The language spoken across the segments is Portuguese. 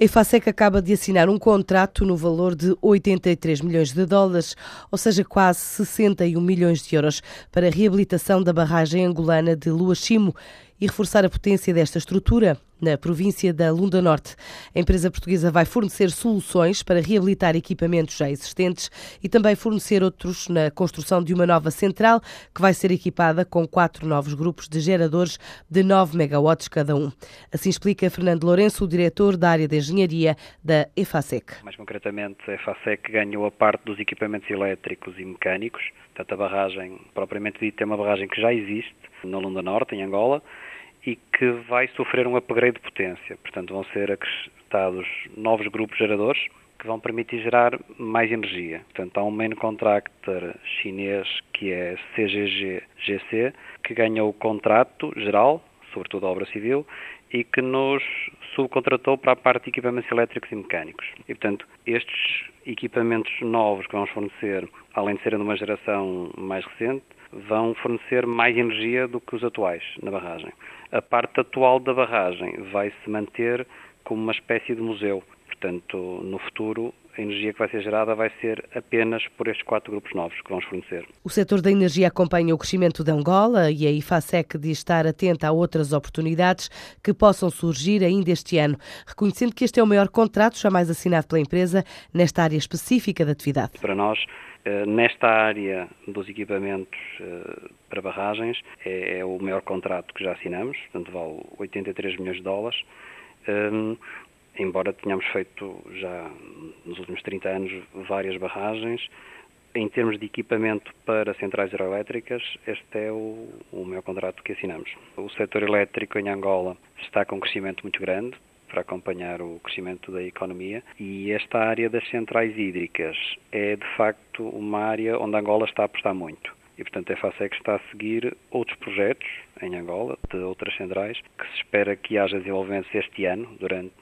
A EFASEC acaba de assinar um contrato no valor de 83 milhões de dólares, ou seja, quase 61 milhões de euros, para a reabilitação da barragem angolana de Luachimo e reforçar a potência desta estrutura na província da Lunda Norte. A empresa portuguesa vai fornecer soluções para reabilitar equipamentos já existentes e também fornecer outros na construção de uma nova central que vai ser equipada com quatro novos grupos de geradores de 9 megawatts cada um. Assim explica Fernando Lourenço, o diretor da área de engenharia da EFASEC. Mais concretamente, a EFASEC ganhou a parte dos equipamentos elétricos e mecânicos. Portanto, a barragem, propriamente dita, é uma barragem que já existe na Lunda Norte, em Angola, e que vai sofrer um upgrade de potência. Portanto, vão ser acrescentados novos grupos geradores que vão permitir gerar mais energia. Portanto, há um main contractor chinês que é CGG GC, que ganhou o contrato geral, sobretudo a obra civil, e que nos subcontratou para a parte de equipamentos elétricos e mecânicos. E, portanto, estes equipamentos novos que vamos fornecer, além de serem de uma geração mais recente, vão fornecer mais energia do que os atuais na barragem. A parte atual da barragem vai se manter como uma espécie de museu. Portanto, no futuro, a energia que vai ser gerada vai ser apenas por estes quatro grupos novos que vamos fornecer. O setor da energia acompanha o crescimento de Angola e a IFASEC diz estar atenta a outras oportunidades que possam surgir ainda este ano, reconhecendo que este é o maior contrato jamais assinado pela empresa nesta área específica da atividade. Para nós, eh, nesta área dos equipamentos eh, para barragens, é, é o maior contrato que já assinamos, portanto vale 83 milhões de dólares ehm, embora tenhamos feito já nos últimos 30 anos várias barragens, em termos de equipamento para centrais hidroelétricas, este é o, o maior contrato que assinamos. O setor elétrico em Angola está com um crescimento muito grande para acompanhar o crescimento da economia e esta área das centrais hídricas é de facto uma área onde Angola está a apostar muito. E, portanto, a FASEC está a seguir outros projetos em Angola, de outras centrais, que se espera que haja desenvolvimentos este ano, durante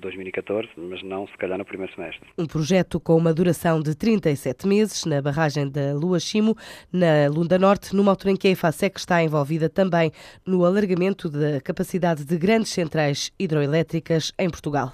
2014, mas não se calhar no primeiro semestre. Um projeto com uma duração de 37 meses na barragem da Lua Chimo, na Lunda Norte, numa altura em que a EFASEC está envolvida também no alargamento da capacidade de grandes centrais hidroelétricas em Portugal.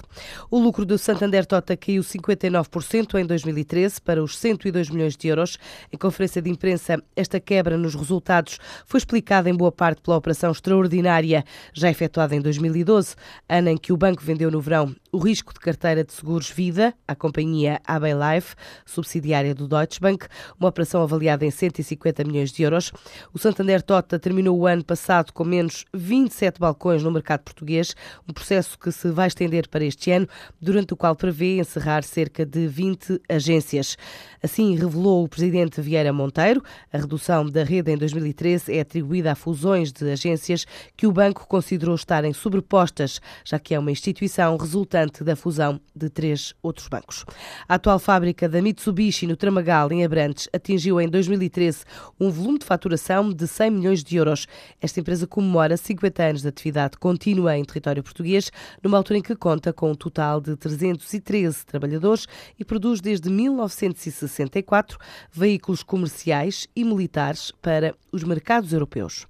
O lucro do Santander Tota caiu 59% em 2013 para os 102 milhões de euros. Em conferência de imprensa, esta quebra nos resultados foi explicada em boa parte pela operação extraordinária já efetuada em 2012, ano em que o banco vendeu no verão o risco de carteira de seguros vida à companhia AB Life, subsidiária do Deutsche Bank, uma operação avaliada em 150 milhões de euros. O Santander Tota terminou o ano passado com menos 27 balcões no mercado português, um processo que se vai estender para este ano, durante o qual prevê encerrar cerca de 20 agências. Assim revelou o presidente Vieira Monteiro, a redução da rede em 2013 é atribuída a fusões de agências que o banco considerou estarem sobrepostas, já que é uma instituição resultante da fusão de três outros bancos. A atual fábrica da Mitsubishi no Tramagal, em Abrantes, atingiu em 2013 um volume de faturação de 100 milhões de euros. Esta empresa comemora 50 anos de atividade contínua em território português, numa altura em que conta com um total de 313 trabalhadores e produz desde 1964 veículos comerciais e militares para os mercados europeus.